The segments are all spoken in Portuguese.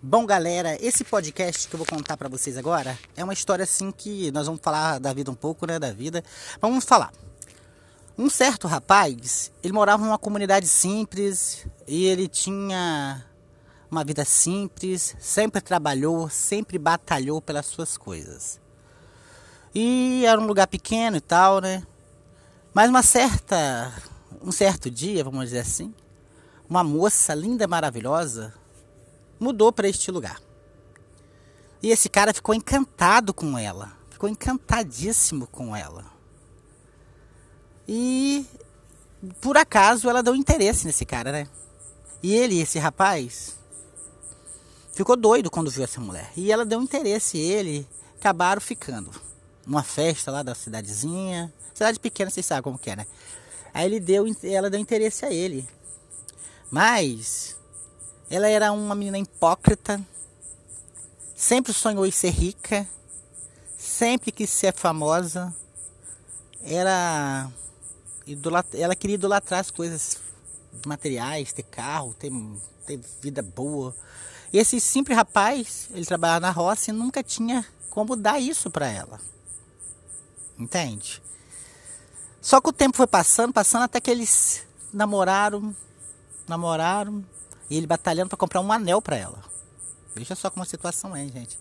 Bom, galera, esse podcast que eu vou contar para vocês agora é uma história assim que nós vamos falar da vida um pouco, né, da vida. Vamos falar. Um certo rapaz, ele morava numa comunidade simples e ele tinha uma vida simples, sempre trabalhou, sempre batalhou pelas suas coisas. E era um lugar pequeno e tal, né? Mas uma certa, um certo dia, vamos dizer assim, uma moça linda, maravilhosa, mudou para este lugar. E esse cara ficou encantado com ela, ficou encantadíssimo com ela. E por acaso ela deu interesse nesse cara, né? E ele, esse rapaz, ficou doido quando viu essa mulher. E ela deu interesse, e ele acabaram ficando. Uma festa lá da cidadezinha. Cidade pequena, vocês sabem como que é, né? Aí ele deu, ela deu interesse a ele. Mas ela era uma menina hipócrita, sempre sonhou em ser rica, sempre quis ser famosa. Era ela queria idolatrar as coisas materiais, ter carro, ter, ter vida boa. E esse simples rapaz, ele trabalhava na roça e nunca tinha como dar isso para ela. Entende? Só que o tempo foi passando, passando até que eles namoraram, namoraram, e ele batalhando para comprar um anel para ela. Veja só como a situação é, gente.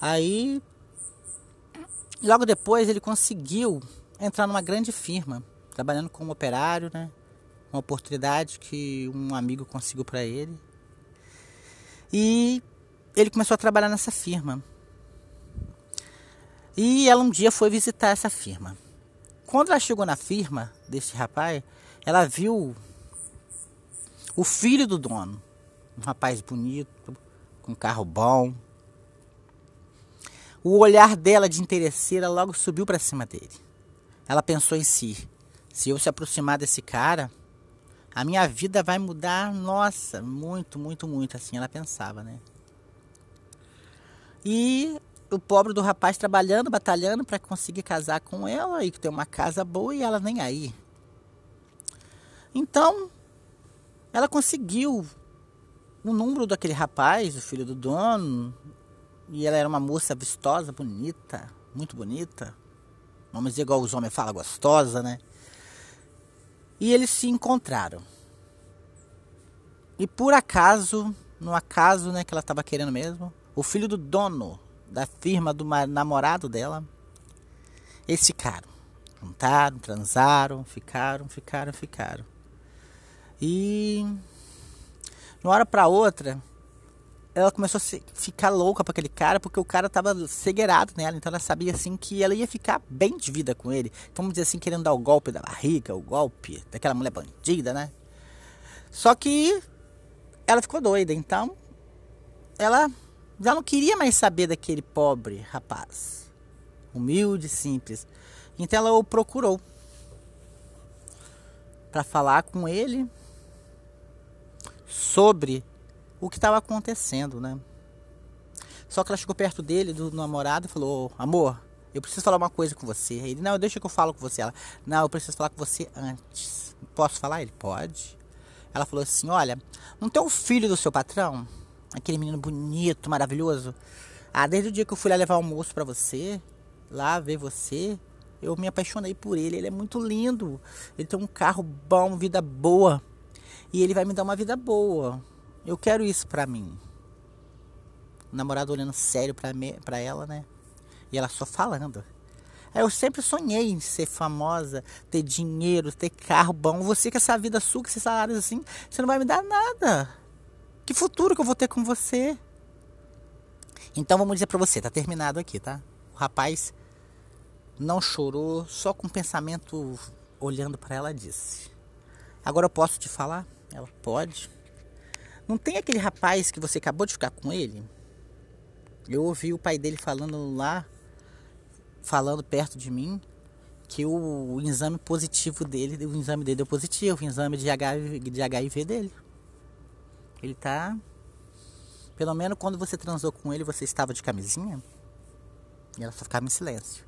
Aí, logo depois, ele conseguiu entrar numa grande firma, trabalhando como operário, né? Uma oportunidade que um amigo conseguiu para ele. E ele começou a trabalhar nessa firma. E ela um dia foi visitar essa firma. Quando ela chegou na firma desse rapaz, ela viu o filho do dono, um rapaz bonito, com carro bom. O olhar dela de interesseira logo subiu para cima dele. Ela pensou em si: se eu se aproximar desse cara, a minha vida vai mudar, nossa, muito, muito, muito, assim ela pensava, né? E o pobre do rapaz trabalhando, batalhando para conseguir casar com ela e ter uma casa boa e ela nem aí. Então, ela conseguiu o número daquele rapaz, o filho do dono, e ela era uma moça vistosa, bonita, muito bonita. Vamos dizer igual os homens falam, gostosa, né? E eles se encontraram. E por acaso, no acaso, né, que ela estava querendo mesmo, o filho do dono da firma do namorado dela, eles ficaram. Juntaram, transaram, ficaram, ficaram, ficaram. E de uma hora para outra, ela começou a ficar louca para aquele cara, porque o cara tava cegueirado nela, então ela sabia assim que ela ia ficar bem de vida com ele. Vamos dizer assim, querendo dar o golpe da barriga, o golpe daquela mulher bandida, né? Só que ela ficou doida, então ela já não queria mais saber daquele pobre rapaz, humilde, simples. Então ela o procurou para falar com ele sobre o que estava acontecendo, né? Só que ela chegou perto dele, do namorado, e falou: Amor, eu preciso falar uma coisa com você. Ele: Não, deixa que eu falo com você. Ela: Não, eu preciso falar com você antes. Posso falar? Ele: Pode. Ela falou assim: Olha, não tem o filho do seu patrão? Aquele menino bonito, maravilhoso. Ah, desde o dia que eu fui lá levar almoço para você, lá ver você, eu me apaixonei por ele. Ele é muito lindo. Ele tem um carro bom, vida boa e ele vai me dar uma vida boa. Eu quero isso pra mim. O namorado olhando sério pra, me, pra ela, né? E ela só falando. Eu sempre sonhei em ser famosa, ter dinheiro, ter carro bom. Você com essa vida sua, com esses salários assim, você não vai me dar nada. Que futuro que eu vou ter com você? Então vamos dizer pra você, tá terminado aqui, tá? O rapaz não chorou, só com o pensamento olhando para ela disse: Agora eu posso te falar? Ela pode. Não tem aquele rapaz que você acabou de ficar com ele? Eu ouvi o pai dele falando lá, falando perto de mim, que o, exame positivo dele, o exame dele deu positivo, o exame de HIV, de HIV dele. Ele tá. Pelo menos quando você transou com ele, você estava de camisinha. E ela só ficava em silêncio.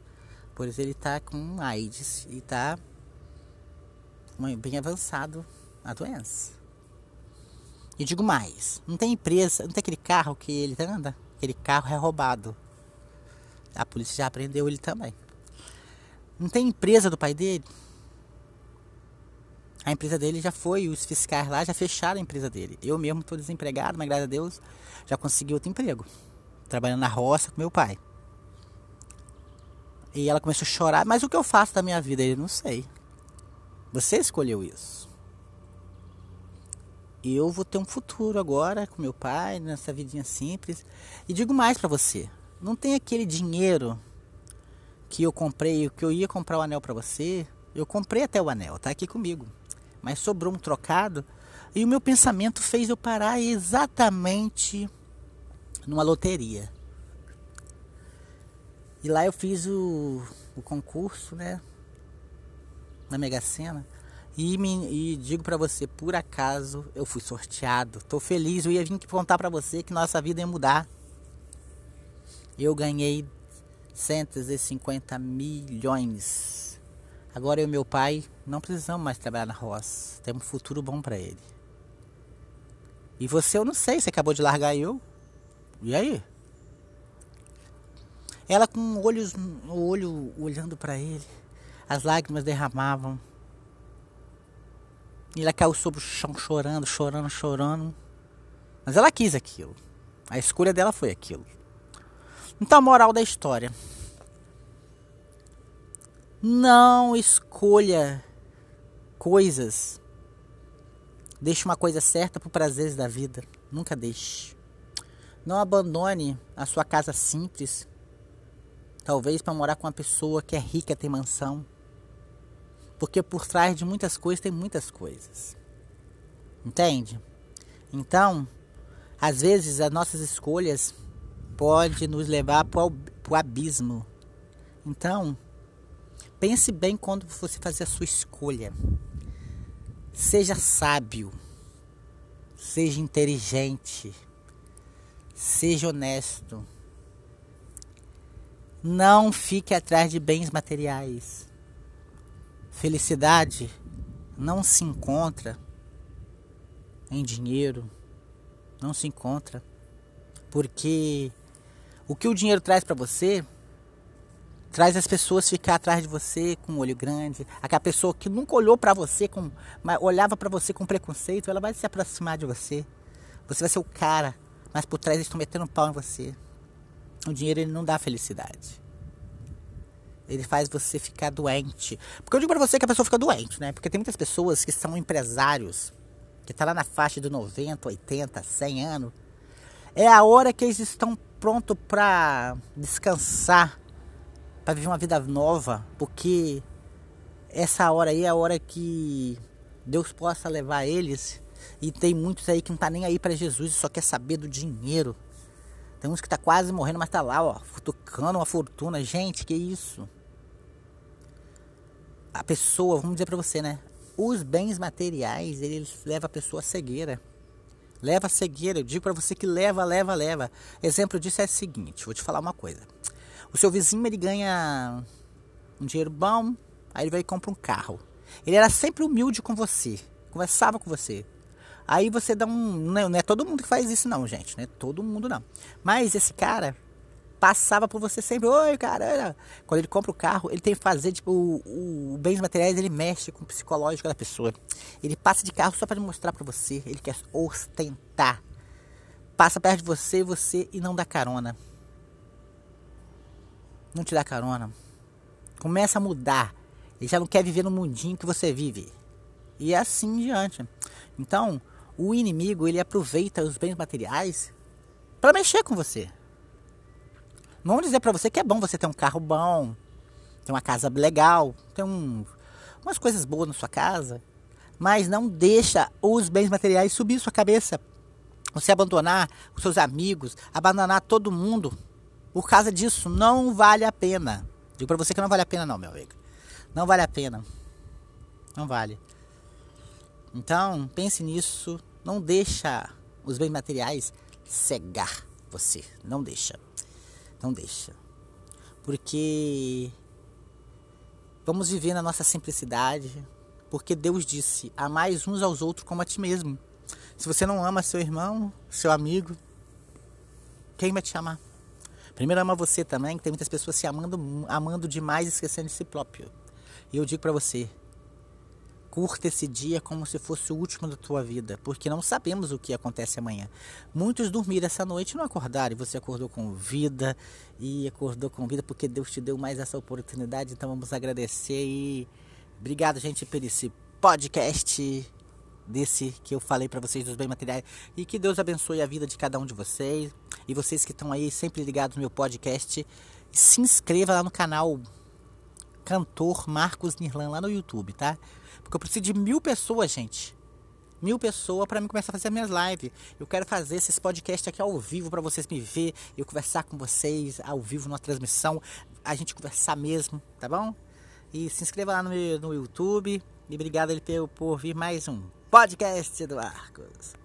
Por isso ele tá com AIDS e tá bem avançado a doença. E digo mais, não tem empresa, não tem aquele carro que ele anda, aquele carro é roubado. A polícia já prendeu ele também. Não tem empresa do pai dele? A empresa dele já foi, os fiscais lá já fecharam a empresa dele. Eu mesmo estou desempregado, mas graças a Deus já consegui outro emprego. Trabalhando na roça com meu pai. E ela começou a chorar, mas o que eu faço da minha vida? Ele não sei. Você escolheu isso. Eu vou ter um futuro agora com meu pai, nessa vidinha simples. E digo mais para você: não tem aquele dinheiro que eu comprei, que eu ia comprar o anel para você. Eu comprei até o anel, tá aqui comigo. Mas sobrou um trocado e o meu pensamento fez eu parar exatamente numa loteria. E lá eu fiz o, o concurso, né? Na Mega Sena. E, me, e digo para você, por acaso eu fui sorteado. Tô feliz, eu ia vir contar para você que nossa vida ia mudar. Eu ganhei 150 milhões. Agora eu e meu pai não precisamos mais trabalhar na roça. Temos um futuro bom para ele. E você, eu não sei, você acabou de largar eu. E aí? Ela com olhos, o olho olhando para ele, as lágrimas derramavam. E ela caiu sobre o chão chorando, chorando, chorando. Mas ela quis aquilo. A escolha dela foi aquilo. Então a moral da história. Não escolha coisas. Deixe uma coisa certa para prazeres da vida. Nunca deixe. Não abandone a sua casa simples Talvez para morar com uma pessoa que é rica, tem mansão. Porque por trás de muitas coisas tem muitas coisas. Entende? Então, às vezes as nossas escolhas podem nos levar para o abismo. Então, pense bem quando você fazer a sua escolha. Seja sábio. Seja inteligente. Seja honesto. Não fique atrás de bens materiais. Felicidade não se encontra em dinheiro, não se encontra, porque o que o dinheiro traz para você traz as pessoas ficar atrás de você com um olho grande. Aquela pessoa que nunca olhou para você com, olhava para você com preconceito, ela vai se aproximar de você. Você vai ser o cara, mas por trás eles estão metendo pau em você. O dinheiro ele não dá felicidade. Ele faz você ficar doente. Porque eu digo pra você que a pessoa fica doente, né? Porque tem muitas pessoas que são empresários, que tá lá na faixa de 90, 80, 100 anos. É a hora que eles estão prontos para descansar, para viver uma vida nova, porque essa hora aí é a hora que Deus possa levar eles. E tem muitos aí que não tá nem aí para Jesus só quer saber do dinheiro. Tem uns que tá quase morrendo, mas tá lá, ó, futucando uma fortuna. Gente, que isso? A pessoa, vamos dizer para você, né? Os bens materiais, eles levam a pessoa à cegueira. Leva a cegueira. Eu digo para você que leva, leva, leva. Exemplo disso é o seguinte, vou te falar uma coisa. O seu vizinho, ele ganha um dinheiro bom, aí ele vai e compra um carro. Ele era sempre humilde com você, conversava com você, Aí você dá um. Não é, não é todo mundo que faz isso, não, gente. Não é todo mundo, não. Mas esse cara passava por você sempre. Oi, cara. Quando ele compra o carro, ele tem que fazer, tipo, o, o bens materiais, ele mexe com o psicológico da pessoa. Ele passa de carro só para mostrar para você. Ele quer ostentar. Passa perto de você, você e não dá carona. Não te dá carona. Começa a mudar. Ele já não quer viver no mundinho que você vive. E é assim em diante. Então, o inimigo ele aproveita os bens materiais para mexer com você. Vamos dizer para você que é bom você ter um carro bom, ter uma casa legal, ter um, umas coisas boas na sua casa, mas não deixa os bens materiais subir sua cabeça. Você abandonar os seus amigos, abandonar todo mundo por causa disso não vale a pena. Digo para você que não vale a pena não, meu amigo. Não vale a pena. Não vale. Então, pense nisso não deixa os bens materiais cegar você. Não deixa. Não deixa. Porque vamos viver na nossa simplicidade. Porque Deus disse: mais uns aos outros como a ti mesmo. Se você não ama seu irmão, seu amigo, quem vai te amar? Primeiro ama você também, que tem muitas pessoas se amando, amando demais esquecendo de si próprio. E eu digo para você, curta esse dia como se fosse o último da tua vida, porque não sabemos o que acontece amanhã. Muitos dormiram essa noite e não acordaram, e você acordou com vida e acordou com vida porque Deus te deu mais essa oportunidade, então vamos agradecer e obrigado, gente, por esse podcast desse que eu falei para vocês dos bem materiais e que Deus abençoe a vida de cada um de vocês e vocês que estão aí sempre ligados no meu podcast, se inscreva lá no canal Cantor Marcos Nirlan lá no YouTube, tá? Porque eu preciso de mil pessoas, gente. Mil pessoas para mim começar a fazer minhas lives. Eu quero fazer esses podcasts aqui ao vivo para vocês me ver, eu conversar com vocês ao vivo numa transmissão, a gente conversar mesmo, tá bom? E se inscreva lá no, no YouTube. E obrigado ele por vir mais um podcast do Marcos.